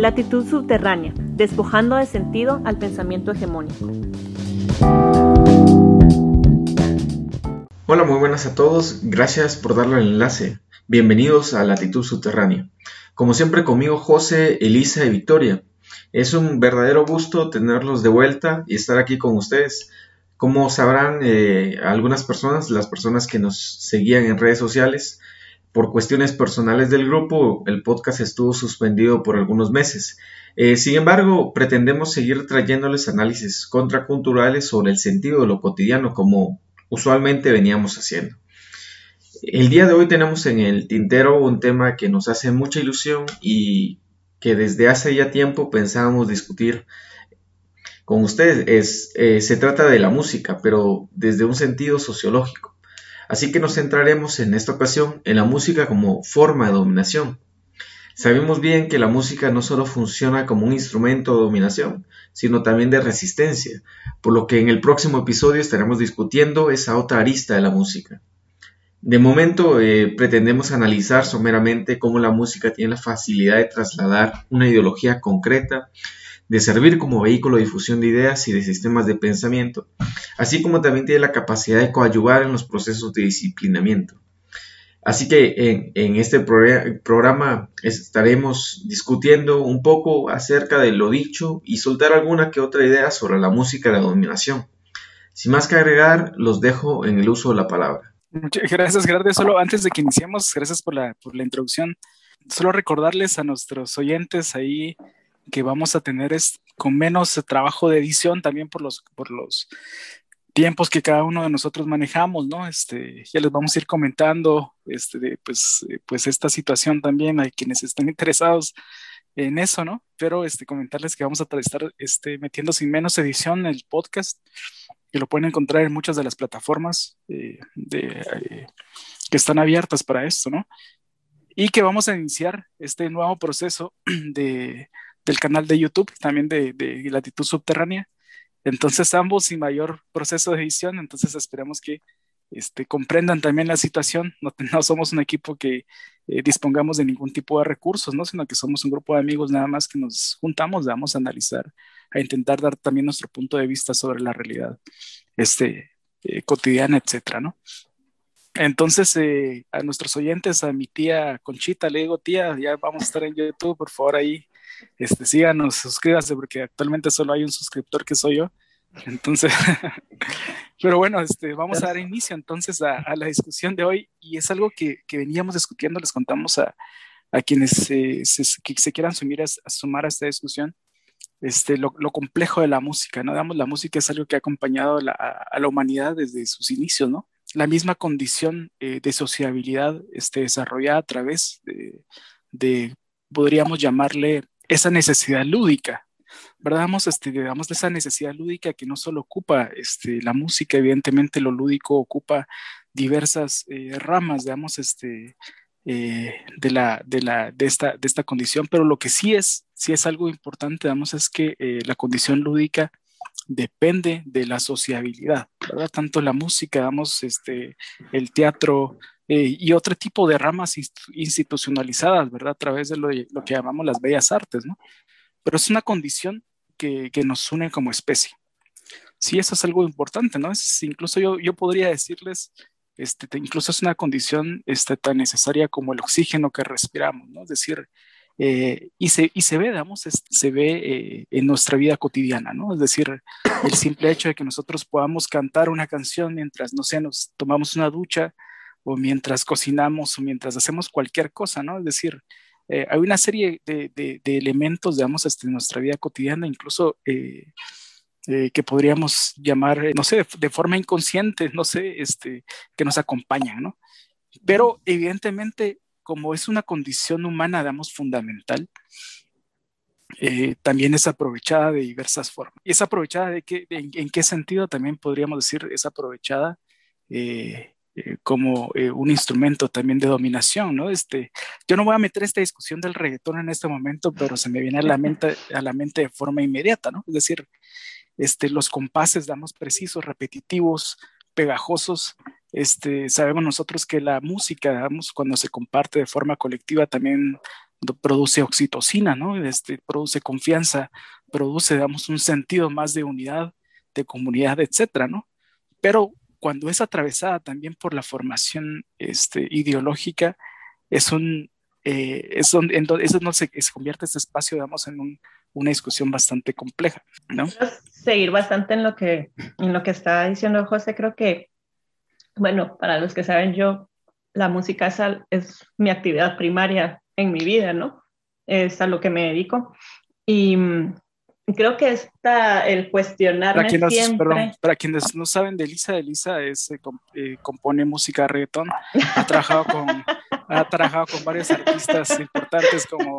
Latitud subterránea, despojando de sentido al pensamiento hegemónico. Hola, muy buenas a todos. Gracias por darle el enlace. Bienvenidos a Latitud subterránea. Como siempre conmigo José, Elisa y Victoria. Es un verdadero gusto tenerlos de vuelta y estar aquí con ustedes. Como sabrán eh, algunas personas, las personas que nos seguían en redes sociales, por cuestiones personales del grupo, el podcast estuvo suspendido por algunos meses. Eh, sin embargo, pretendemos seguir trayéndoles análisis contraculturales sobre el sentido de lo cotidiano como usualmente veníamos haciendo. El día de hoy tenemos en el tintero un tema que nos hace mucha ilusión y que desde hace ya tiempo pensábamos discutir con ustedes. Es, eh, se trata de la música, pero desde un sentido sociológico. Así que nos centraremos en esta ocasión en la música como forma de dominación. Sabemos bien que la música no solo funciona como un instrumento de dominación, sino también de resistencia, por lo que en el próximo episodio estaremos discutiendo esa otra arista de la música. De momento eh, pretendemos analizar someramente cómo la música tiene la facilidad de trasladar una ideología concreta de servir como vehículo de difusión de ideas y de sistemas de pensamiento, así como también tiene la capacidad de coadyuvar en los procesos de disciplinamiento. Así que en, este programa estaremos discutiendo un poco acerca de lo dicho y soltar alguna que otra idea sobre la música de la dominación. Sin más que agregar, los dejo en el uso de la palabra. Muchas gracias, Gerardo. Solo antes de que iniciemos, gracias por la, por la introducción. Solo recordarles a nuestros oyentes ahí que vamos a tener es con menos trabajo de edición también por los, por los tiempos que cada uno de nosotros manejamos, ¿no? Este, ya les vamos a ir comentando, este, pues, pues esta situación también a quienes están interesados en eso, ¿no? Pero este, comentarles que vamos a estar este, metiendo sin menos edición el podcast, que lo pueden encontrar en muchas de las plataformas eh, de, eh, que están abiertas para esto, ¿no? Y que vamos a iniciar este nuevo proceso de del canal de YouTube, también de, Latitud Subterránea. Entonces, ambos sin mayor proceso de edición, entonces esperamos que este, comprendan también la situación. No, no somos un equipo que eh, dispongamos de ningún tipo de recursos, ¿no? sino que somos un grupo de amigos nada más que nos juntamos, vamos a analizar, a intentar dar también nuestro punto de vista sobre la realidad este, eh, cotidiana, etcétera, ¿no? Entonces, eh, a nuestros oyentes, a mi tía Conchita, le digo, tía, ya vamos a estar en YouTube, por favor, ahí este, síganos, suscríbanse, porque actualmente solo hay un suscriptor que soy yo. Entonces, pero bueno, este, vamos a dar inicio entonces a, la discusión de hoy y es algo que, que veníamos discutiendo, les contamos a, a quienes se, se, quieran sumir a, sumar a esta discusión, este, lo, lo, complejo de la música, ¿no? Digamos, la música es algo que ha acompañado a la, a la humanidad desde sus inicios, ¿no? La misma condición eh, de sociabilidad este, desarrollada a través de, de, podríamos llamarle, esa necesidad lúdica, ¿verdad? Vamos, este, esa necesidad lúdica que no solo ocupa este, la música, evidentemente lo lúdico ocupa diversas eh, ramas, digamos, este, eh, de, la, de, la, de, esta, de esta condición, pero lo que sí es, sí es algo importante, digamos, es que eh, la condición lúdica depende de la sociabilidad, ¿verdad? Tanto la música, digamos, este, el teatro, eh, y otro tipo de ramas institucionalizadas, ¿verdad? A través de lo, que llamamos las bellas artes, ¿no? Pero es una condición que, que, nos une como especie. Sí, eso es algo importante, ¿no? Es, incluso yo, yo podría decirles, este, incluso es una condición este, tan necesaria como el oxígeno que respiramos, ¿no? Es decir, eh, y, se, y se ve, digamos, se ve eh, en nuestra vida cotidiana, ¿no? Es decir, el simple hecho de que nosotros podamos cantar una canción mientras, no sé, nos tomamos una ducha, o mientras cocinamos o mientras hacemos cualquier cosa, ¿no? Es decir, eh, hay una serie de, de, elementos, digamos, este, en nuestra vida cotidiana, incluso eh, eh, que podríamos llamar, no sé, de, forma inconsciente, no sé, este, que nos acompañan, ¿no? Pero evidentemente, como es una condición humana, digamos, fundamental, también es aprovechada de diversas formas. ¿Y es aprovechada de qué, en, qué sentido también podríamos decir es aprovechada? Eh, como eh, un instrumento también de dominación, ¿no? Este, yo no voy a meter esta discusión del reggaetón en este momento, pero se me viene a la mente, a la mente de forma inmediata, ¿no? Es decir, este, los compases, damos precisos, repetitivos, pegajosos. Este, sabemos nosotros que la música, digamos, cuando se comparte de forma colectiva, también produce oxitocina, ¿no? Este, produce confianza, produce, digamos, un sentido más de unidad, de comunidad, etcétera, ¿no? Pero cuando es atravesada también por la formación este, ideológica, es un, eh, es donde, eso no se, se, convierte este espacio, digamos, en un, una discusión bastante compleja, ¿no? Seguir bastante en lo que, en lo que está diciendo José, creo que, bueno, para los que saben, yo, la música es, es mi actividad primaria en mi vida, ¿no? Es a lo que me dedico. Y mm, creo que está el cuestionarme para quienes, siempre... Perdón, para quienes no saben de Elisa, Elisa es, eh, eh, compone música reggaetón, ha trabajado con, ha trabajado con varios artistas importantes como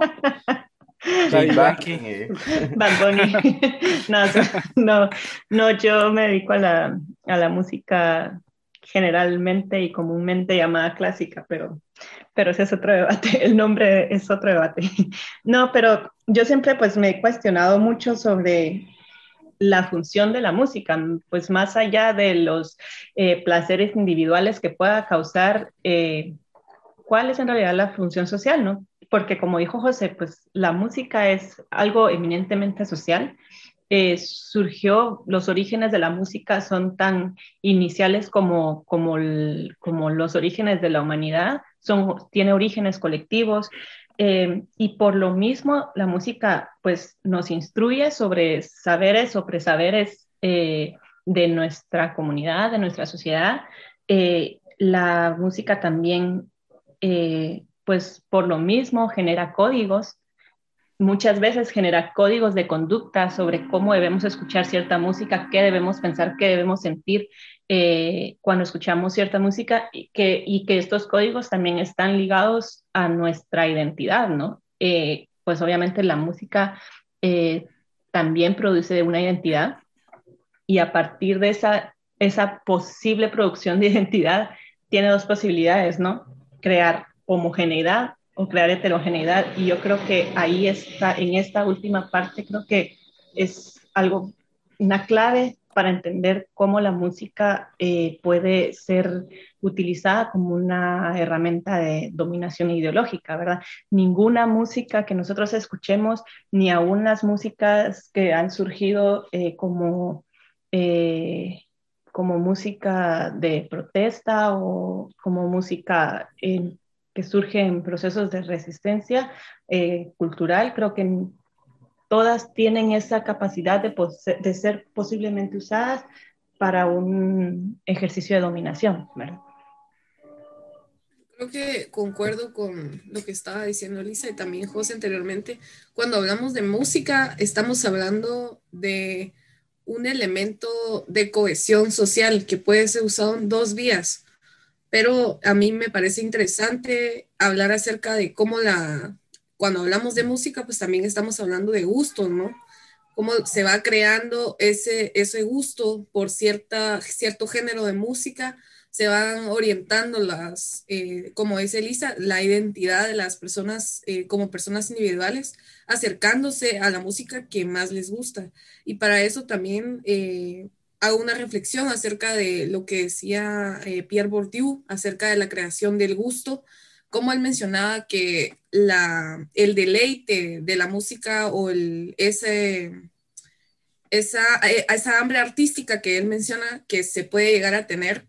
Daddy Yankee. Bad Bunny. no, no, no, yo me dedico a la, a la música generalmente y comúnmente llamada clásica, pero, pero ese es otro debate, el nombre es otro debate. No, pero yo siempre pues me he cuestionado mucho sobre la función de la música, pues más allá de los eh, placeres individuales que pueda causar, eh, ¿cuál es en realidad la función social, no? Porque como dijo José, pues la música es algo eminentemente social eh, surgió, los orígenes de la música son tan iniciales como, como, como los orígenes de la humanidad, son, tiene orígenes colectivos eh, y por lo mismo la música pues nos instruye sobre saberes o presaberes eh, de nuestra comunidad, de nuestra sociedad. la música también pues por lo mismo genera códigos muchas veces genera códigos de conducta sobre cómo debemos escuchar cierta música, qué debemos pensar, qué debemos sentir eh, cuando escuchamos cierta música y que, y que estos códigos también están ligados a nuestra identidad, ¿no? Eh, pues obviamente la música eh, también produce una identidad y a partir de esa, esa posible producción de identidad tiene dos posibilidades, ¿no? Crear homogeneidad o crear heterogeneidad. Y yo creo que ahí está, en esta última parte, creo que es algo, una clave para entender cómo la música eh, puede ser utilizada como una herramienta de dominación ideológica, ¿verdad? Ninguna música que nosotros escuchemos, ni aún las músicas que han surgido eh, como, eh, como música de protesta o como música que surgen procesos de resistencia eh, cultural, creo que todas tienen esa capacidad de, de, ser posiblemente usadas para un ejercicio de dominación. Creo que concuerdo con lo que estaba diciendo Lisa y también José anteriormente. Cuando hablamos de música, estamos hablando de un elemento de cohesión social que puede ser usado en dos vías pero a mí me parece interesante hablar acerca de cómo la, cuando hablamos de música, pues también estamos hablando de gusto, ¿no? Cómo se va creando ese, ese gusto por cierta, cierto género de música, se van orientando las, eh, como dice Elisa, la identidad de las personas eh, como personas individuales, acercándose a la música que más les gusta. Y para eso también eh, hago una reflexión acerca de lo que decía eh, Pierre Bourdieu acerca de la creación del gusto, como él mencionaba que la, el deleite de la música o ese, esa, eh, esa hambre artística que él menciona que se puede llegar a tener,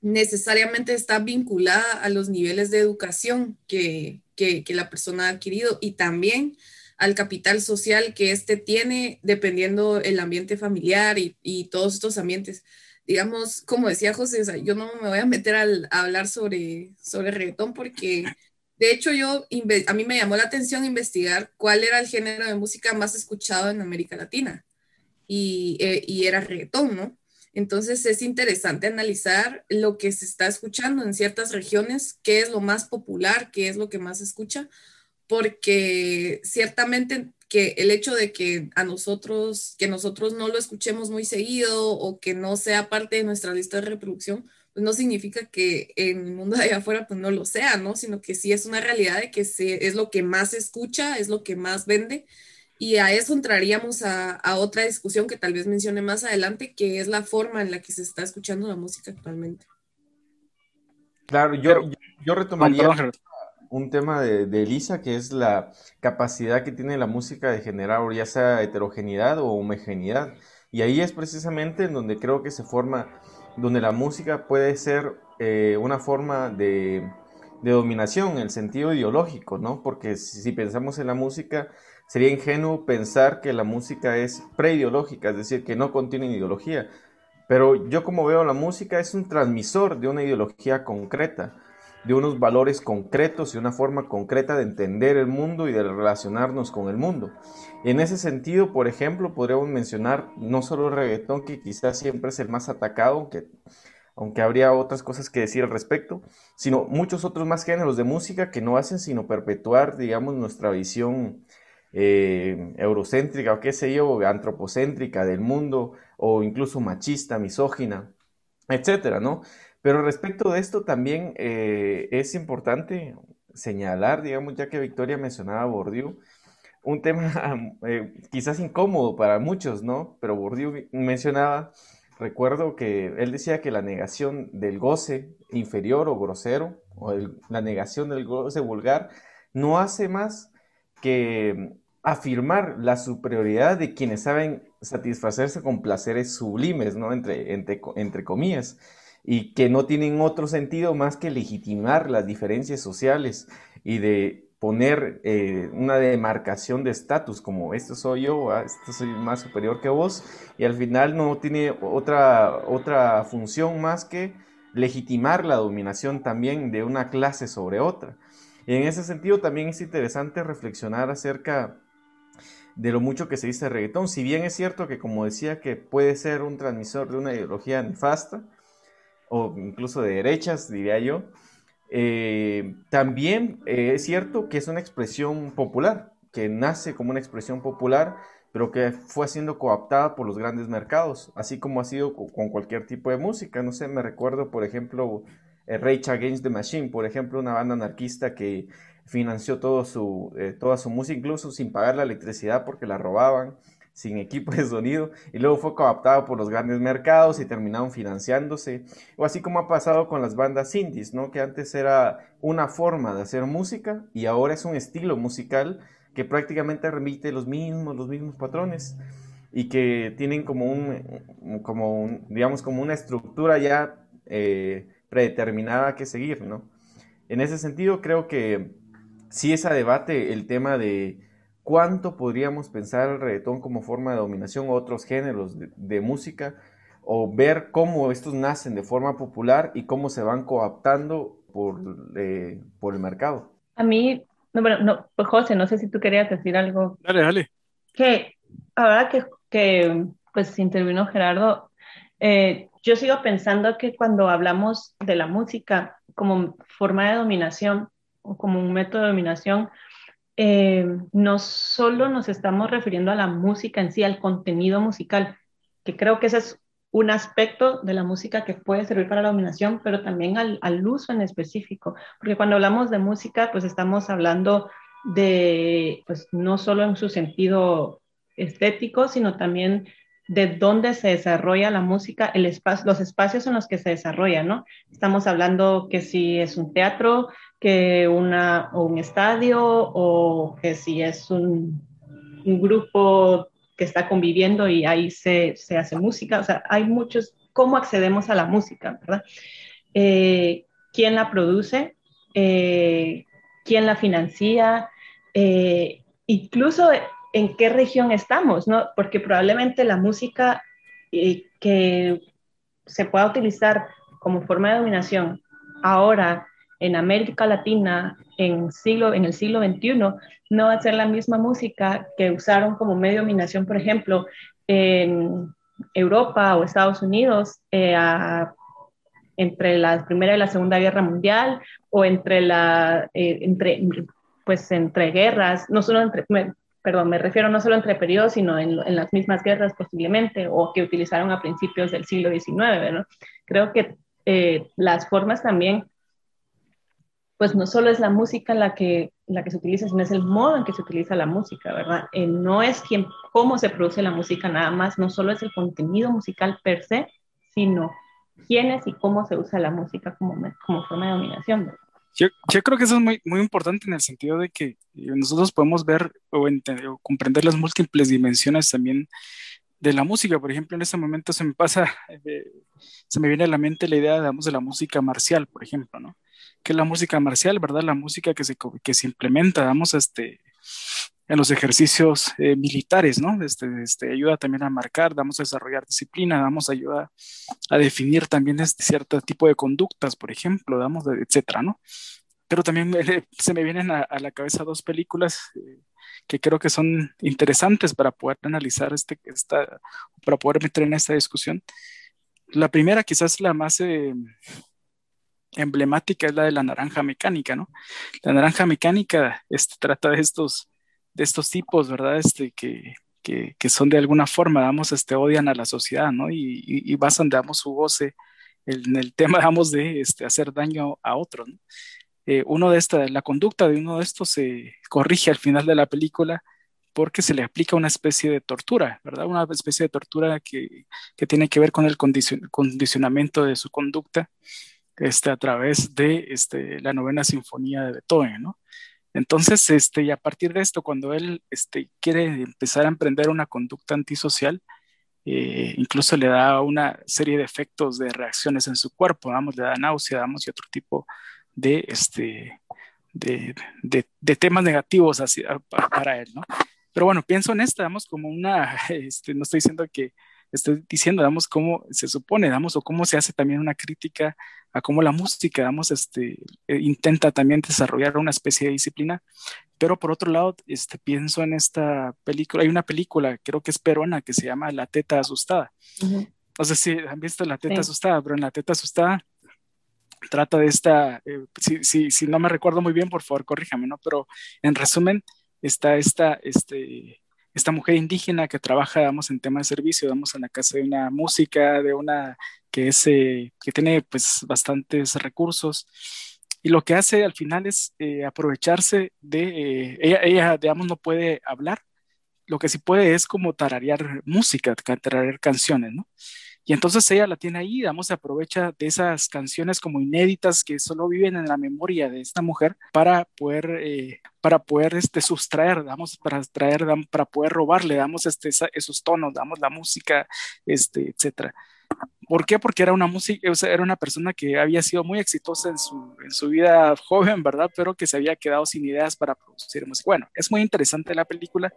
necesariamente está vinculada a los niveles de educación que, que la persona ha adquirido y también al capital social que éste tiene dependiendo el ambiente familiar y, todos estos ambientes. Digamos, como decía José, yo no me voy a meter a hablar sobre, sobre reggaetón porque de hecho yo, a mí me llamó la atención investigar cuál era el género de música más escuchado en América Latina y, eh, y era reggaetón, ¿no? Entonces es interesante analizar lo que se está escuchando en ciertas regiones, qué es lo más popular, qué es lo que más se escucha, porque ciertamente que el hecho de que a nosotros, que nosotros no lo escuchemos muy seguido o que no sea parte de nuestra lista de reproducción, pues no significa que en el mundo de allá afuera pues no lo sea, ¿no? Sino que sí es una realidad de que es lo que más se escucha, es lo que más vende. Y a eso entraríamos a, a, otra discusión que tal vez mencione más adelante, que es la forma en la que se está escuchando la música actualmente. Claro, yo, yo, retomaría un tema de, de, Elisa, que es la capacidad que tiene la música de generar ya sea heterogeneidad o homogeneidad. Y ahí es precisamente en donde creo que se forma, donde la música puede ser eh, una forma de, dominación en el sentido ideológico, ¿no? Porque si, si, pensamos en la música, sería ingenuo pensar que la música es preideológica, es decir, que no contiene ideología. Pero yo como veo la música es un transmisor de una ideología concreta de unos valores concretos y una forma concreta de entender el mundo y de relacionarnos con el mundo. En ese sentido, por ejemplo, podríamos mencionar no solo el reggaetón, que quizás siempre es el más atacado, aunque, aunque habría otras cosas que decir al respecto, sino muchos otros más géneros de música que no hacen sino perpetuar, digamos, nuestra visión eh, eurocéntrica o qué sé yo, antropocéntrica del mundo, o incluso machista, misógina, etcétera, ¿no? Pero respecto de esto también eh, es importante señalar, digamos, ya que Victoria mencionaba Bourdieu, un tema eh, quizás incómodo para muchos, ¿no? Pero Bourdieu mencionaba, recuerdo que él decía que la negación del goce inferior o grosero, o la negación del goce vulgar, no hace más que afirmar la superioridad de quienes saben satisfacerse con placeres sublimes, ¿no? Entre, entre, entre comillas y que no tienen otro sentido más que legitimar las diferencias sociales y de poner eh, una demarcación de estatus como esto soy yo, esto soy más superior que vos y al final no tiene otra, otra función más que legitimar la dominación también de una clase sobre otra. Y en ese sentido también es interesante reflexionar acerca de lo mucho que se dice reggaetón, si bien es cierto que como decía que puede ser un transmisor de una ideología nefasta, o incluso de derechas, diría yo, eh, también eh, es cierto que es una expresión popular, que nace como una expresión popular, pero que fue siendo cooptada por los grandes mercados, así como ha sido con cualquier tipo de música. No sé, me recuerdo, por ejemplo, eh, Rage Against the Machine, por ejemplo, una banda anarquista que financió todo su, toda su música, incluso sin pagar la electricidad porque la robaban sin equipo de sonido y luego fue cooptado por los grandes mercados y terminaron financiándose. O así como ha pasado con las bandas indies, ¿no? Que antes era una forma de hacer música y ahora es un estilo musical que prácticamente remite los mismos, los mismos patrones y que tienen como un, como digamos, como una estructura ya eh, predeterminada que seguir, ¿no? En ese sentido creo que sí es a debate el tema de cuánto podríamos pensar el reggaetón como forma de dominación o otros géneros de, música, o ver cómo estos nacen de forma popular y cómo se van coaptando por, eh, por el mercado. A mí, no, bueno, no, pues José, no sé si tú querías decir algo. Dale, dale. Que ahora que, que pues intervino Gerardo, eh, yo sigo pensando que cuando hablamos de la música como forma de dominación o como un método de dominación, eh, no solo nos estamos refiriendo a la música en sí, al contenido musical, que creo que ese es un aspecto de la música que puede servir para la dominación, pero también al, al uso en específico, porque cuando hablamos de música, pues estamos hablando de, pues no solo en su sentido estético, sino también de dónde se desarrolla la música, el espacio, los espacios en los que se desarrolla, ¿no? Estamos hablando que si es un teatro, que una, o un estadio o que si es un, un grupo que está conviviendo y ahí se, se, hace música. O sea, hay muchos, ¿cómo accedemos a la música, verdad? Eh, ¿Quién la produce? Eh, ¿Quién la financia? Eh, incluso en qué región estamos, ¿no? Porque probablemente la música que se pueda utilizar como forma de dominación ahora en América Latina en, siglo, en el siglo XXI no va a ser la misma música que usaron como medio de dominación, por ejemplo, en Europa o Estados Unidos eh, entre la Primera y la Segunda Guerra Mundial o entre, la, eh, entre, pues, entre guerras, no solo entre, perdón, me refiero no solo entre periodos, sino en, en, las mismas guerras posiblemente, o que utilizaron a principios del siglo XIX, ¿no? Creo que eh, las formas también pues no solo es la música la que, la que se utiliza, sino es el modo en que se utiliza la música, ¿verdad? Eh, no es quien, cómo se produce la música nada más, no solo es el contenido musical per se, sino quién es y cómo se usa la música como, como forma de dominación. Yo, yo, creo que eso es muy, muy importante en el sentido de que nosotros podemos ver o, entender, o comprender las múltiples dimensiones también de la música. Por ejemplo, en este momento se me pasa, eh, se me viene a la mente la idea, digamos, de la música marcial, por ejemplo, ¿no? Que es la música marcial, ¿verdad? La música que se, que se implementa, digamos, este, en los ejercicios eh, militares, ¿no? Este, este, ayuda también a marcar, vamos a desarrollar disciplina, damos ayuda a definir también este cierto tipo de conductas, por ejemplo, damos, etcétera, ¿no? Pero también se me vienen a, la cabeza dos películas eh, que creo que son interesantes para poder analizar este, esta, para poder meter en esta discusión. La primera, quizás la más eh, emblemática, es la de la naranja mecánica, ¿no? La naranja mecánica este, trata de estos, de estos tipos, ¿verdad? Este, que, que, que son de alguna forma, digamos, este, odian a la sociedad, ¿no? Y, y, basan, digamos, su goce en el tema, digamos, de este, hacer daño a otros, ¿no? Eh, uno de esta, la conducta de uno de estos se corrige al final de la película porque se le aplica una especie de tortura, ¿verdad? Una especie de tortura que, que tiene que ver con el condicionamiento de su conducta este, a través de este, la novena sinfonía de Beethoven, ¿no? Entonces, este, y a partir de esto, cuando él este, quiere empezar a emprender una conducta antisocial, eh, incluso le da una serie de efectos de reacciones en su cuerpo, vamos, le da náusea, damos, y otro tipo de, este, de, de, temas negativos hacia, para él, ¿no? Pero bueno, pienso en esta, damos como una, este, no estoy diciendo que, estoy diciendo, damos cómo se supone, damos, o cómo se hace también una crítica a cómo la música, damos, este, eh, intenta también desarrollar una especie de disciplina. Pero por otro lado, este, pienso en esta película, hay una película, creo que es peruana, que se llama La Teta Asustada. No sé si han visto La Teta Asustada, pero en La Teta Asustada trata de esta, eh, si, si, si, no me recuerdo muy bien, por favor, corríjame, ¿no? Pero en resumen, está esta, este, esta mujer indígena que trabaja, digamos, en tema de servicio, damos en la casa de una música, de una que es, eh, que tiene, pues, bastantes recursos. Y lo que hace al final es eh, aprovecharse de, ella, ella, digamos, no puede hablar, lo que sí puede es como tararear música, tararear canciones, ¿no? Y entonces ella la tiene ahí, digamos, se aprovecha de esas canciones como inéditas que solo viven en la memoria de esta mujer para poder, eh, para poder este, sustraer, damos, para traer, para poder robarle, damos este, esos tonos, damos la música, este, etcétera. ¿Por qué? Porque era una música, o sea, era una persona que había sido muy exitosa en su, en su vida joven, ¿verdad? Pero que se había quedado sin ideas para producir música. Bueno, es muy interesante la película,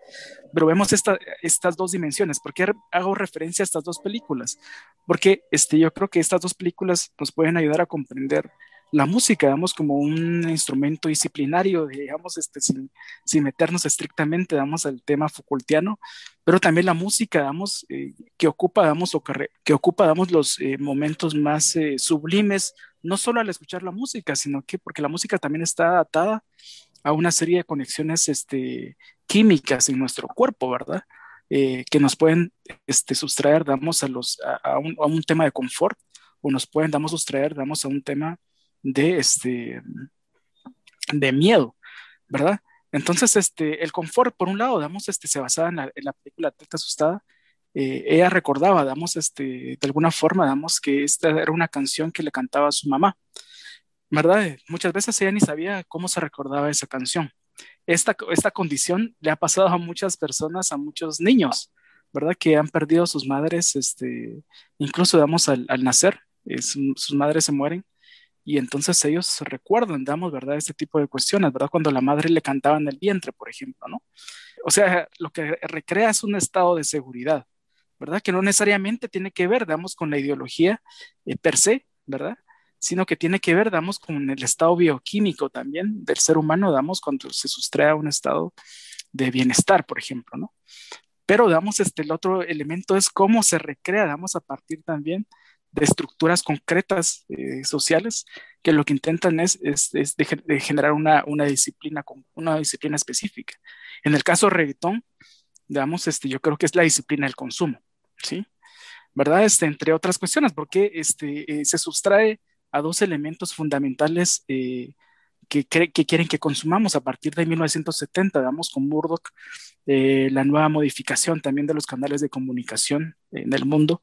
pero vemos esta, estas dos dimensiones. ¿Por qué hago referencia a estas dos películas? Porque este, yo creo que estas dos películas nos pueden ayudar a comprender la música, digamos, como un instrumento disciplinario, digamos, este, sin, sin meternos estrictamente, digamos, al tema Foucaultiano, pero también la música, digamos, eh, que ocupa, digamos, o que, que ocupa, digamos, los eh, momentos más eh, sublimes, no solo al escuchar la música, sino que porque la música también está atada a una serie de conexiones este, químicas en nuestro cuerpo, ¿verdad? que nos pueden este, sustraer, damos, a, los, a, un, a un tema de confort, o nos pueden, damos, sustraer, damos, a un tema de, este, de miedo, ¿verdad? Entonces, este, el confort, por un lado, damos, este, se basaba en la, película Teta Asustada. Eh, ella recordaba, damos, este, de alguna forma, damos que esta era una canción que le cantaba a su mamá, ¿verdad? Muchas veces ella ni sabía cómo se recordaba esa canción. Esta, esta condición le ha pasado a muchas personas, a muchos niños, ¿verdad? Que han perdido a sus madres, este, incluso, damos, al, al nacer, eh, sus madres se mueren y entonces ellos recuerdan, damos, ¿verdad? Este tipo de cuestiones, ¿verdad? Cuando la madre le cantaba en el vientre, por ejemplo, ¿no? O sea, lo que recrea es un estado de seguridad, ¿verdad? Que no necesariamente tiene que ver, damos, con la ideología eh, per se, ¿verdad? Sino que tiene que ver, damos, con el estado bioquímico también del ser humano, damos, cuando se sustrae a un estado de bienestar, por ejemplo, ¿no? Pero, damos, este, el otro elemento es cómo se recrea, damos, a partir también de estructuras concretas eh, sociales que lo que intentan es, es, de, generar una, una, disciplina, una disciplina específica. En el caso reggaetón, digamos, este, yo creo que es la disciplina del consumo, ¿sí? ¿Verdad? Este, entre otras cuestiones, porque este, eh, se sustrae a dos elementos fundamentales eh, que, que, quieren que consumamos a partir de 1970, digamos, con Murdoch, la nueva modificación también de los canales de comunicación en el mundo,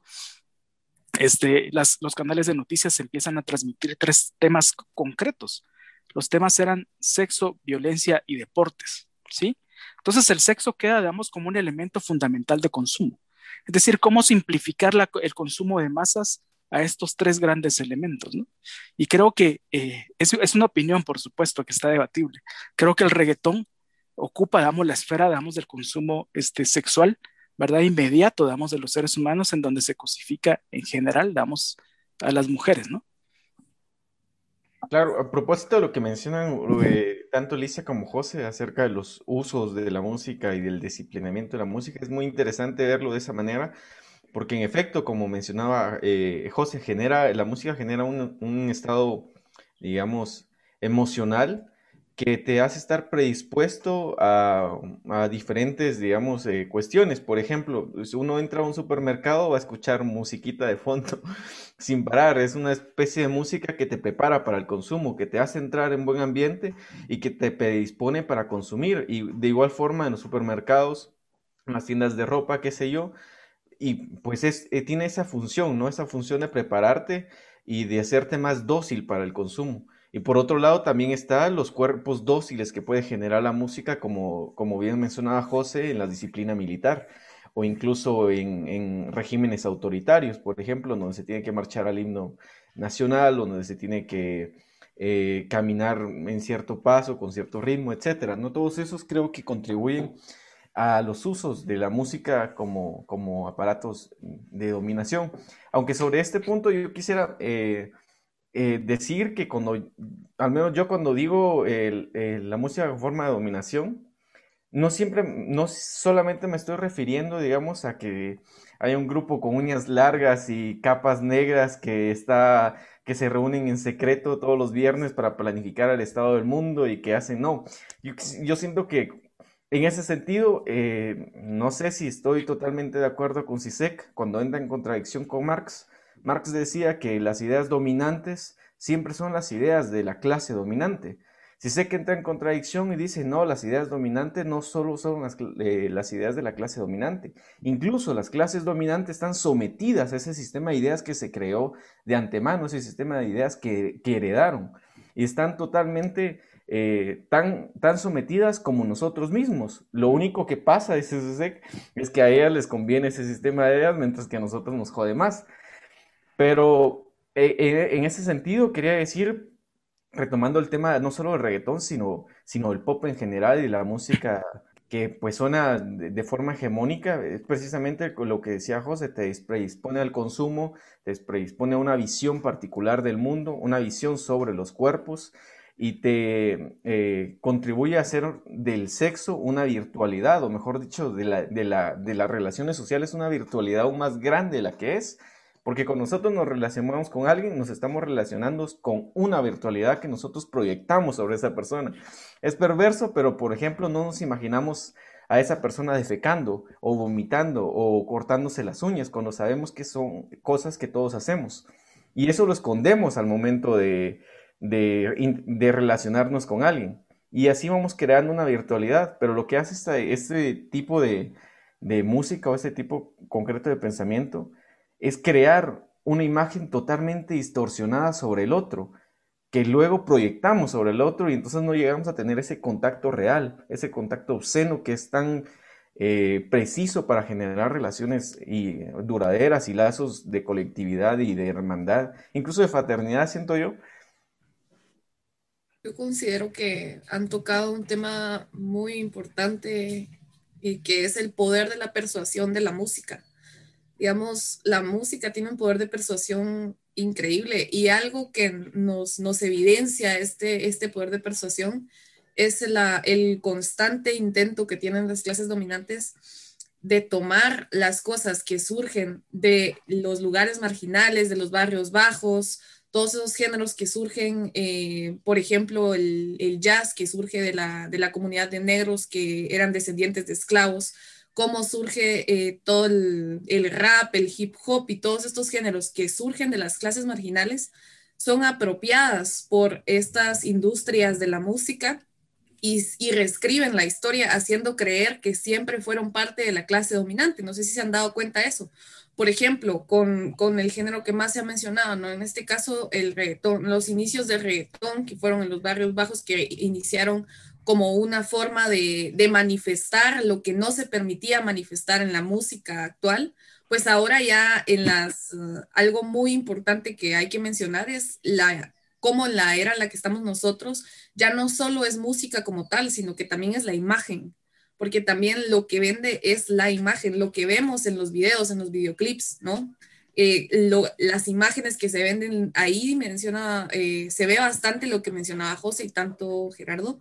este, los canales de noticias empiezan a transmitir tres temas concretos, los temas eran sexo, violencia y deportes, ¿sí? Entonces el sexo queda, digamos, como un elemento fundamental de consumo. Es decir, cómo simplificar el consumo de masas a estos tres grandes elementos. Y creo que eh, es, una opinión, por supuesto, que está debatible. Creo que el reggaetón ocupa, digamos, la esfera, digamos, del consumo este, sexual, ¿verdad? Inmediato, digamos, de los seres humanos, en donde se cosifica en general, digamos, a las mujeres, ¿no? Claro, a propósito de lo que mencionan eh, tanto Alicia como José acerca de los usos de la música y del disciplinamiento de la música, es muy interesante verlo de esa manera, porque en efecto, como mencionaba eh, José, genera, la música genera un estado, digamos, emocional que te hace estar predispuesto a, diferentes, digamos, eh, cuestiones. Por ejemplo, si uno entra a un supermercado va a escuchar musiquita de fondo sin parar. Es una especie de música que te prepara para el consumo, que te hace entrar en buen ambiente y que te predispone para consumir. Y de igual forma en los supermercados, en las tiendas de ropa, qué sé yo. Y pues es, eh, tiene esa función, ¿no? Esa función de prepararte y de hacerte más dócil para el consumo. Y por otro lado también están los cuerpos dóciles que puede generar la música, como, como bien mencionaba José, en la disciplina militar o incluso en, regímenes autoritarios, por ejemplo, donde se tiene que marchar al himno nacional, donde se tiene que eh, caminar en cierto paso, con cierto ritmo, etcétera. ¿no? Todos esos creo que contribuyen a los usos de la música como, como aparatos de dominación. Aunque sobre este punto yo quisiera eh, eh, decir que cuando, al menos yo cuando digo la música forma de dominación, no siempre, no solamente me estoy refiriendo, digamos, a que hay un grupo con uñas largas y capas negras que está, que se reúnen en secreto todos los viernes para planificar el estado del mundo y que hacen, no, yo, siento que en ese sentido, eh, no sé si estoy totalmente de acuerdo con Sisek cuando entra en contradicción con Marx, Marx decía que las ideas dominantes siempre son las ideas de la clase dominante. Si sé que entra en contradicción y dice, no, las ideas dominantes no solo son las, eh, ideas de la clase dominante, incluso las clases dominantes están sometidas a ese sistema de ideas que se creó de antemano, ese sistema de ideas que, heredaron, y están totalmente eh, tan, tan sometidas como nosotros mismos. Lo único que pasa, dice es que a ellas les conviene ese sistema de ideas, mientras que a nosotros nos jode más. Pero eh, eh, en ese sentido quería decir, retomando el tema no solo del reggaetón, sino, sino del pop en general y la música que pues suena de, forma hegemónica, es precisamente lo que decía José, te predispone al consumo, te predispone a una visión particular del mundo, una visión sobre los cuerpos y te eh, contribuye a hacer del sexo una virtualidad, o mejor dicho, de, la, de, la, de las relaciones sociales una virtualidad aún más grande de la que es, porque con nosotros nos relacionamos con alguien, nos estamos relacionando con una virtualidad que nosotros proyectamos sobre esa persona. Es perverso, pero por ejemplo no nos imaginamos a esa persona defecando o vomitando o cortándose las uñas cuando sabemos que son cosas que todos hacemos. Y eso lo escondemos al momento de, de, relacionarnos con alguien. Y así vamos creando una virtualidad. Pero lo que hace este, este tipo de, de música o este tipo concreto de pensamiento es crear una imagen totalmente distorsionada sobre el otro, que luego proyectamos sobre el otro y entonces no llegamos a tener ese contacto real, ese contacto obsceno que es tan eh, preciso para generar relaciones y, duraderas y lazos de colectividad y de hermandad, incluso de fraternidad, siento yo. Yo considero que han tocado un tema muy importante y que es el poder de la persuasión de la música digamos, la música tiene un poder de persuasión increíble y algo que nos, nos evidencia este, este poder de persuasión es la, el constante intento que tienen las clases dominantes de tomar las cosas que surgen de los lugares marginales, de los barrios bajos, todos esos géneros que surgen, eh, por ejemplo, el, el, jazz que surge de la, de la comunidad de negros que eran descendientes de esclavos, cómo surge eh, todo el, rap, el hip hop y todos estos géneros que surgen de las clases marginales son apropiadas por estas industrias de la música y, y, reescriben la historia haciendo creer que siempre fueron parte de la clase dominante. No sé si se han dado cuenta de eso. Por ejemplo, con, con el género que más se ha mencionado, ¿no? En este caso, el reggaetón, los inicios del reggaetón, que fueron en los barrios bajos, que iniciaron como una forma de, manifestar lo que no se permitía manifestar en la música actual, pues ahora ya en las, uh, algo muy importante que hay que mencionar es la cómo la era en la que estamos nosotros ya no solo es música como tal, sino que también es la imagen, porque también lo que vende es la imagen, lo que vemos en los videos, en los videoclips, ¿no? Eh, las imágenes que se venden ahí menciona, eh, se ve bastante lo que mencionaba José y tanto Gerardo,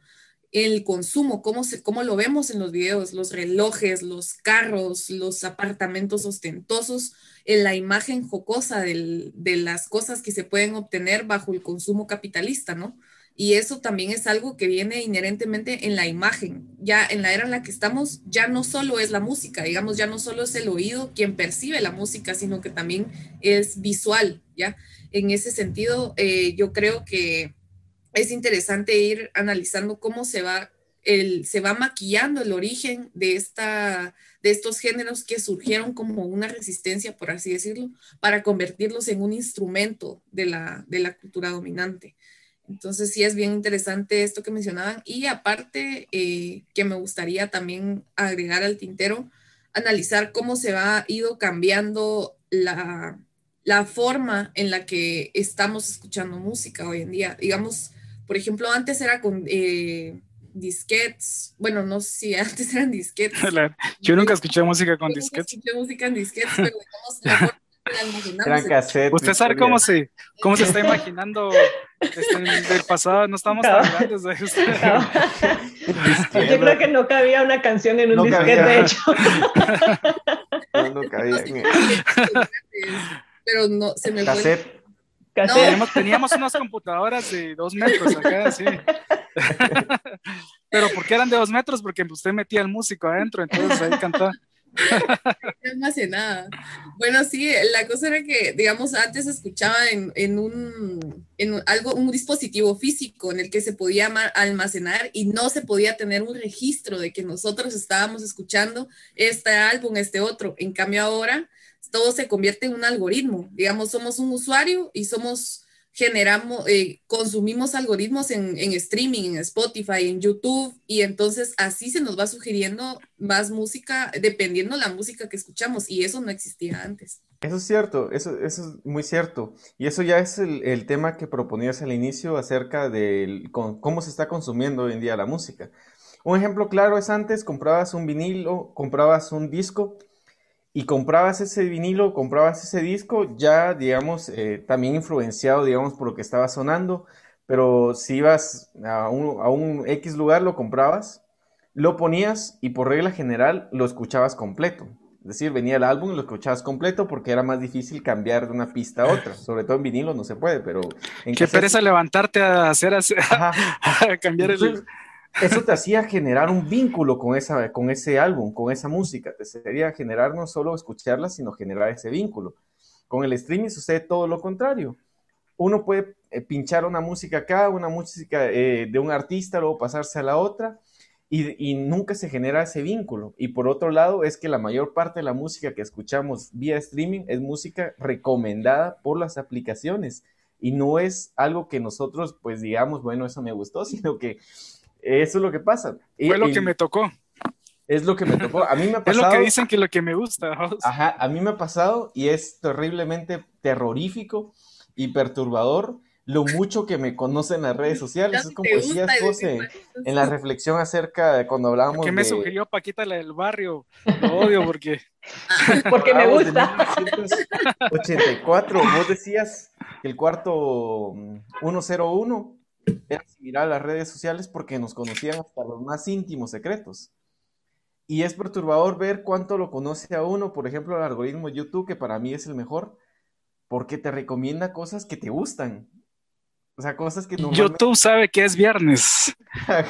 el consumo, cómo, cómo lo vemos en los videos, los relojes, los carros, los apartamentos ostentosos, en la imagen jocosa del, de las cosas que se pueden obtener bajo el consumo capitalista, ¿no? Y eso también es algo que viene inherentemente en la imagen. Ya en la era en la que estamos, ya no solo es la música, digamos, ya no solo es el oído quien percibe la música, sino que también es visual, ¿ya? En ese sentido, eh, yo creo que es interesante ir analizando cómo se va, el, se va maquillando el origen de, esta, de estos géneros que surgieron como una resistencia, por así decirlo, para convertirlos en un instrumento de la, de la cultura dominante. Entonces sí es bien interesante esto que mencionaban y aparte eh, que me gustaría también agregar al tintero, analizar cómo se va ido cambiando la, la forma en la que estamos escuchando música hoy en día. Digamos, por ejemplo, antes era con eh, disquets, bueno, no sé si antes eran disquets. Yo nunca escuché música con disquets. Escuché música en disquets, pero digamos, Usted sabe cómo se, cómo se está imaginando este, del pasado, no estamos tan grandes de esto. Yo creo que no cabía una canción en un no disquete, de hecho. No, no cabía. Pero no, se me Cassette. Teníamos, teníamos, unas computadoras de dos metros acá, sí. Pero ¿por qué eran de dos metros? Porque usted metía al músico adentro, entonces ahí cantaba. almacenada. Bueno, sí, la cosa era que, digamos, antes escuchaba en, en, un, en algo, un dispositivo físico en el que se podía almacenar y no se podía tener un registro de que nosotros estábamos escuchando este álbum, este otro. En cambio ahora todo se convierte en un algoritmo. Digamos, somos un usuario y somos, generamos, eh, consumimos algoritmos en, en, streaming, en Spotify, en YouTube, y entonces así se nos va sugiriendo más música, dependiendo la música que escuchamos, y eso no existía antes. Eso es cierto, eso, eso es muy cierto. Y eso ya es el, el tema que proponías al inicio acerca de cómo se está consumiendo hoy en día la música. Un ejemplo claro es antes comprabas un vinilo, comprabas un disco y comprabas ese vinilo, comprabas ese disco, ya, digamos, eh, también influenciado, digamos, por lo que estaba sonando, pero si ibas a un, a un X lugar, lo comprabas, lo ponías y por regla general lo escuchabas completo. Es decir, venía el álbum y lo escuchabas completo porque era más difícil cambiar de una pista a otra. Sobre todo en vinilo no se puede, pero... En Qué pereza levantarte a hacer, a cambiar el eso te hacía generar un vínculo con, esa, con ese álbum, con esa música. Te sería generar no solo escucharla, sino generar ese vínculo. Con el streaming sucede todo lo contrario. Uno puede eh, pinchar una música acá, una música eh, de un artista, luego pasarse a la otra, y, y, nunca se genera ese vínculo. Y por otro lado, es que la mayor parte de la música que escuchamos vía streaming es música recomendada por las aplicaciones. Y no es algo que nosotros, pues digamos, bueno, eso me gustó, sino que eso es lo que pasa. Fue lo que me tocó. Es lo que me tocó. A mí me ha pasado. es lo que dicen que lo que me gusta. Ajá, a mí me ha pasado y es terriblemente terrorífico y perturbador lo mucho que me conocen en las redes sociales. Es como decías, José, en la reflexión acerca de cuando hablábamos. ¿Qué me sugirió Paquita la del barrio? Lo odio porque. porque me gusta. 84, vos decías que el cuarto 101 era similar a las redes sociales porque nos conocían hasta los más íntimos secretos. Y es perturbador ver cuánto lo conoce a uno, por ejemplo, el algoritmo YouTube, que para mí es el mejor, porque te recomienda cosas que te gustan. O sea, cosas que YouTube sabe que es viernes.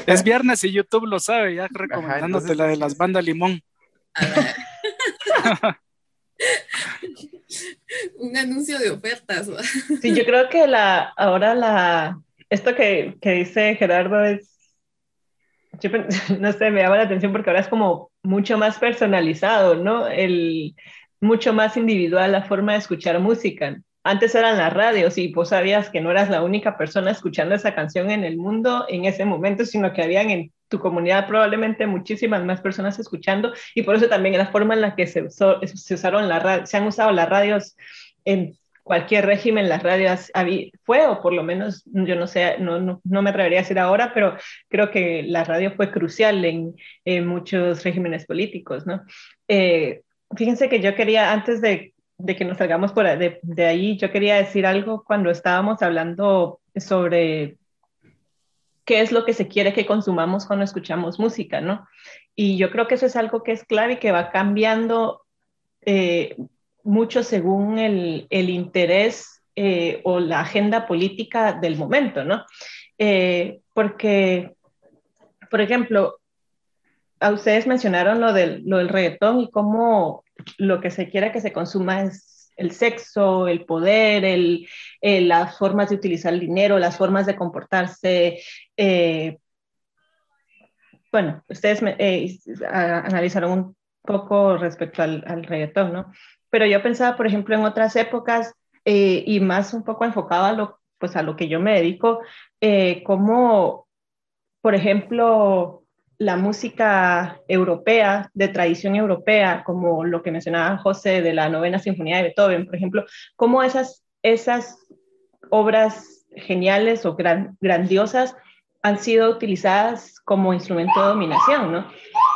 es viernes y YouTube lo sabe, ya recomendándote la de las bandas limón. Un anuncio de ofertas. Sí, yo creo que la ahora la esto que, que, dice Gerardo es, no sé, me llama la atención porque ahora es como mucho más personalizado, ¿no? El, mucho más individual la forma de escuchar música. Antes eran las radios y vos sabías que no eras la única persona escuchando esa canción en el mundo en ese momento, sino que habían en tu comunidad probablemente muchísimas más personas escuchando y por eso también la forma en la que se, se usaron las se han usado las radios en cualquier régimen, las radios fue, o por lo menos yo no sé, no, no, me atrevería a decir ahora, pero creo que la radio fue crucial en, muchos regímenes políticos, ¿no? Eh, fíjense que yo quería, antes de, de que nos salgamos por de, de, ahí, yo quería decir algo cuando estábamos hablando sobre qué es lo que se quiere que consumamos cuando escuchamos música, ¿no? Y yo creo que eso es algo que es clave y que va cambiando eh, mucho según el, el interés eh, o la agenda política del momento, ¿no? Eh, porque, por ejemplo, a ustedes mencionaron lo del, lo del reggaetón y cómo lo que se quiere que se consuma es el sexo, el poder, el, las formas de utilizar el dinero, las formas de comportarse. Eh, bueno, ustedes analizaron un poco respecto al, al reggaetón, ¿no? Pero yo pensaba, por ejemplo, en otras épocas eh, y más un poco enfocado a lo, pues a lo que yo me dedico, eh, como, por ejemplo, la música europea, de tradición europea, como lo que mencionaba José de la novena sinfonía de Beethoven, por ejemplo, cómo esas, esas obras geniales o grandiosas han sido utilizadas como instrumento de dominación, ¿no?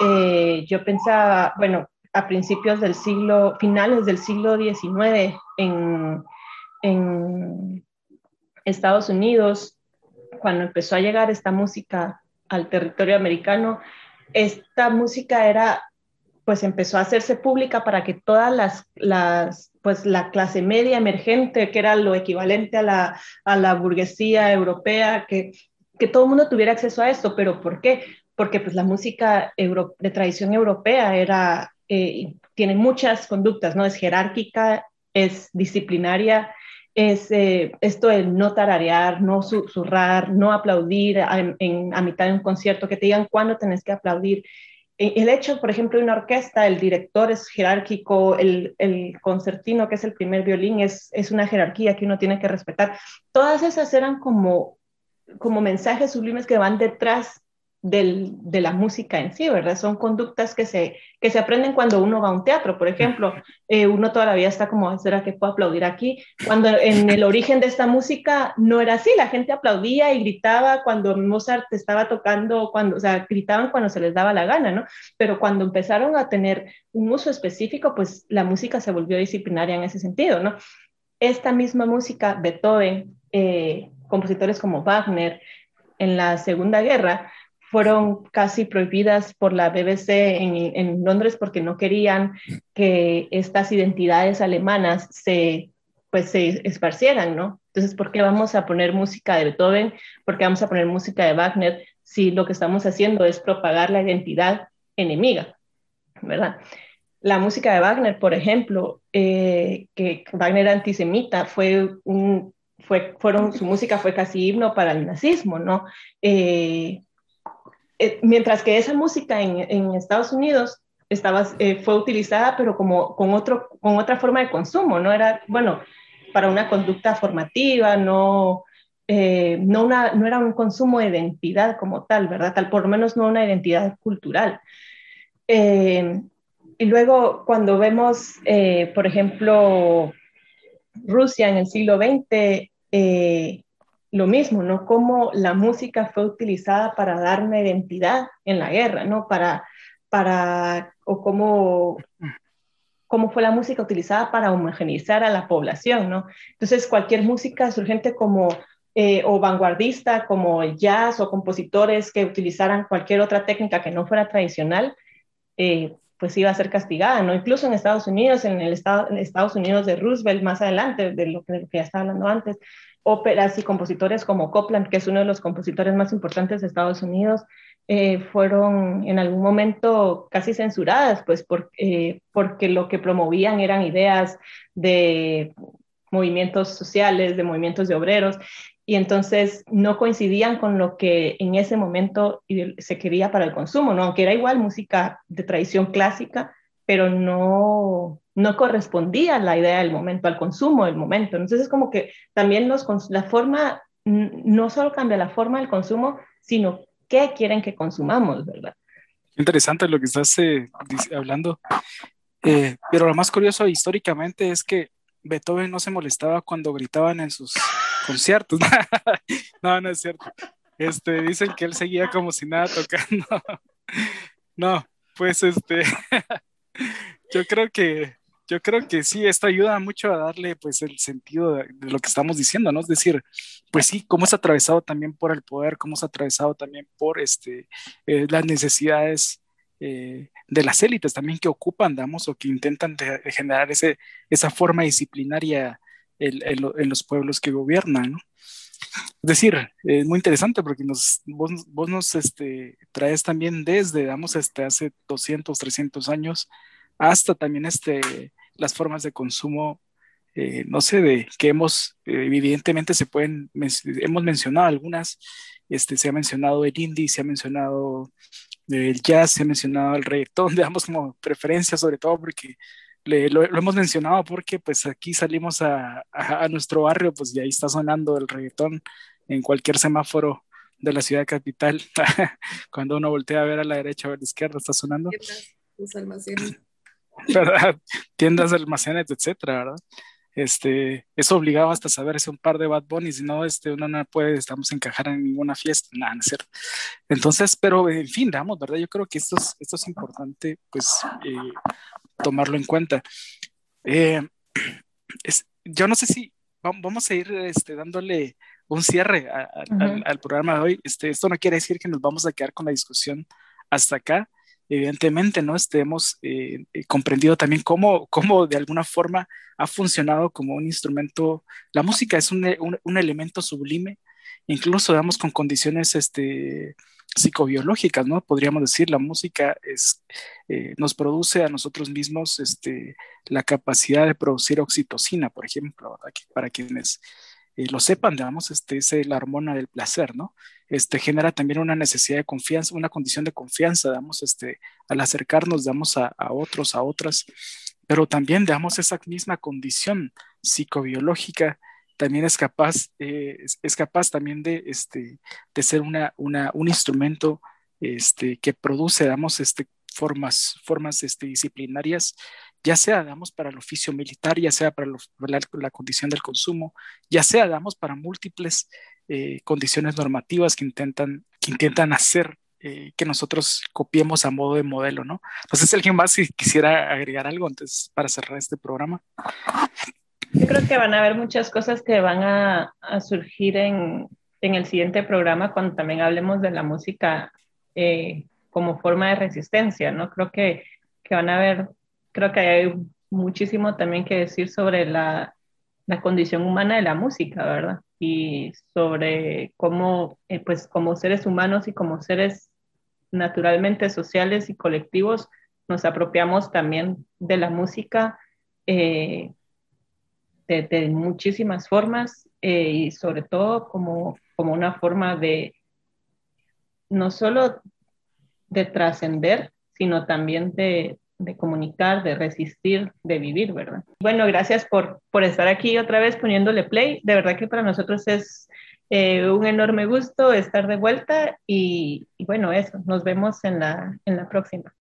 Eh, yo pensaba, bueno, a principios del siglo, finales del siglo XIX en, en Estados Unidos, cuando empezó a llegar esta música al territorio americano, esta música era, pues empezó a hacerse pública para que todas las, las pues la clase media emergente, que era lo equivalente a la, a la burguesía europea, que, que todo el mundo tuviera acceso a esto. ¿Pero por qué? Porque pues la música de tradición europea era, eh, tiene muchas conductas, ¿no? Es jerárquica, es disciplinaria, es eh, esto de no tararear, no susurrar, no aplaudir a, en, a mitad de un concierto, que te digan cuándo tenés que aplaudir. E, el hecho, por ejemplo, de una orquesta, el director es jerárquico, el, el, concertino, que es el primer violín, es, es una jerarquía que uno tiene que respetar. Todas esas eran como, como mensajes sublimes que van detrás de la música en sí, ¿verdad? Son conductas que se, que se aprenden cuando uno va a un teatro, por ejemplo. Eh, uno todavía está como, ¿será que puedo aplaudir aquí? Cuando en el origen de esta música no era así, la gente aplaudía y gritaba cuando Mozart estaba tocando, cuando, o sea, gritaban cuando se les daba la gana, ¿no? Pero cuando empezaron a tener un uso específico, pues la música se volvió disciplinaria en ese sentido, ¿no? Esta misma música, Beethoven, eh, compositores como Wagner, en la Segunda Guerra, fueron casi prohibidas por la BBC en, Londres porque no querían que estas identidades alemanas se, pues, se esparcieran, ¿no? Entonces, ¿por qué vamos a poner música de Beethoven? ¿Por qué vamos a poner música de Wagner si lo que estamos haciendo es propagar la identidad enemiga, ¿verdad? La música de Wagner, por ejemplo, eh, que Wagner antisemita, fue un, fue, fueron, su música fue casi himno para el nazismo, ¿no? Eh, eh, mientras que esa música en, Estados Unidos estaba, eh, fue utilizada, pero como con, otro, con otra forma de consumo, no era, bueno, para una conducta formativa, no, eh, no, una, no era un consumo de identidad como tal, ¿verdad? Tal, por lo menos no una identidad cultural. y luego cuando vemos, por ejemplo, Rusia en el siglo XX, lo mismo, ¿no? Cómo la música fue utilizada para dar una identidad en la guerra, ¿no? Para, para, o cómo, cómo fue la música utilizada para homogeneizar a la población, ¿no? Entonces, cualquier música surgente como, eh, o vanguardista, como jazz, o compositores que utilizaran cualquier otra técnica que no fuera tradicional, eh, pues iba a ser castigada, ¿no? Incluso en Estados Unidos, en el estado, Estados Unidos de Roosevelt, más adelante, de lo de lo que ya estaba hablando antes, óperas y compositores como Copland, que es uno de los compositores más importantes de Estados Unidos, eh, fueron en algún momento casi censuradas, pues eh, porque lo que promovían eran ideas de movimientos sociales, de movimientos de obreros, y entonces no coincidían con lo que en ese momento se quería para el consumo, ¿no? aunque era igual música de tradición clásica, pero no, no correspondía a la idea del momento, al consumo del momento. Entonces es como que también los, la forma, no solo cambia la forma del consumo, sino qué quieren que consumamos, ¿verdad? Interesante lo que estás eh, hablando. Eh, pero lo más curioso históricamente es que Beethoven no se molestaba cuando gritaban en sus conciertos. no, no es cierto. Este, dicen que él seguía como si nada tocando. no, pues este, yo creo que, yo creo que sí, esto ayuda mucho a darle pues el sentido de, lo que estamos diciendo, ¿no? Es decir, pues sí, cómo es atravesado también por el poder, cómo es atravesado también por este, eh, las necesidades eh, de las élites también que ocupan, digamos, o que intentan generar ese, esa forma disciplinaria en, los pueblos que gobiernan, ¿no? Es decir, es muy interesante porque nos, vos, nos este, traes también desde, digamos, este, hace 200, 300 años hasta también este, las formas de consumo, eh, no sé, de que hemos, evidentemente se pueden, hemos mencionado algunas, este, se ha mencionado el indie, se ha mencionado el jazz, se ha mencionado el reggaetón, digamos como preferencia sobre todo porque lo, hemos mencionado porque pues aquí salimos a, a, nuestro barrio, pues y ahí está sonando el reggaetón en cualquier semáforo de la ciudad capital. Cuando uno voltea a ver a la derecha o a la izquierda, está sonando. Tiendas, almacenes. ¿Verdad? Tiendas, almacenes, etcétera, ¿verdad? Este, es obligado hasta saberse un par de Bad Bunny, si no, este, uno no puede, estamos encajar en ninguna fiesta, nada, no es cierto. Entonces, pero en fin, damos, ¿verdad? Yo creo que esto es, esto es importante, pues, eh, tomarlo en cuenta. Eh, es, yo no sé si vamos a ir este, dándole un cierre al, programa de hoy. Este, esto no quiere decir que nos vamos a quedar con la discusión hasta acá. Evidentemente, ¿no? Este, hemos eh, eh, comprendido también cómo, cómo de alguna forma ha funcionado como un instrumento. La música es un, un, elemento sublime, incluso, digamos, con condiciones este, psicobiológicas, ¿no? Podríamos decir, la música es, eh, nos produce a nosotros mismos este, la capacidad de producir oxitocina, por ejemplo, para quienes eh, lo sepan, digamos, este, es la hormona del placer, ¿no? Este, genera también una necesidad de confianza, una condición de confianza, digamos, este, al acercarnos, digamos, a, a otros, a otras, pero también, digamos, esa misma condición psicobiológica también es capaz, eh, es, capaz también de, este, de ser una, una, un instrumento este, que produce, digamos, este, formas, formas este, disciplinarias, ya sea, digamos, para el oficio militar, ya sea para la, condición del consumo, ya sea, digamos, para múltiples eh, condiciones normativas que intentan, que intentan hacer eh, que nosotros copiemos a modo de modelo, ¿no? Entonces, ¿alguien más si quisiera agregar algo antes para cerrar este programa? Yo creo que van a haber muchas cosas que van a, surgir en, el siguiente programa cuando también hablemos de la música eh, como forma de resistencia, ¿no? Creo que, van a haber, creo que hay muchísimo también que decir sobre la, condición humana de la música, ¿verdad? Y sobre cómo, eh, pues como seres humanos y como seres naturalmente sociales y colectivos, nos apropiamos también de la música eh, de, muchísimas formas eh, y sobre todo como, como una forma de no solo de trascender, sino también de, de, comunicar, de resistir, de vivir, ¿verdad? Bueno, gracias por, por estar aquí otra vez poniéndole play. De verdad que para nosotros es eh, un enorme gusto estar de vuelta y, y, bueno, eso, nos vemos en la, en la próxima.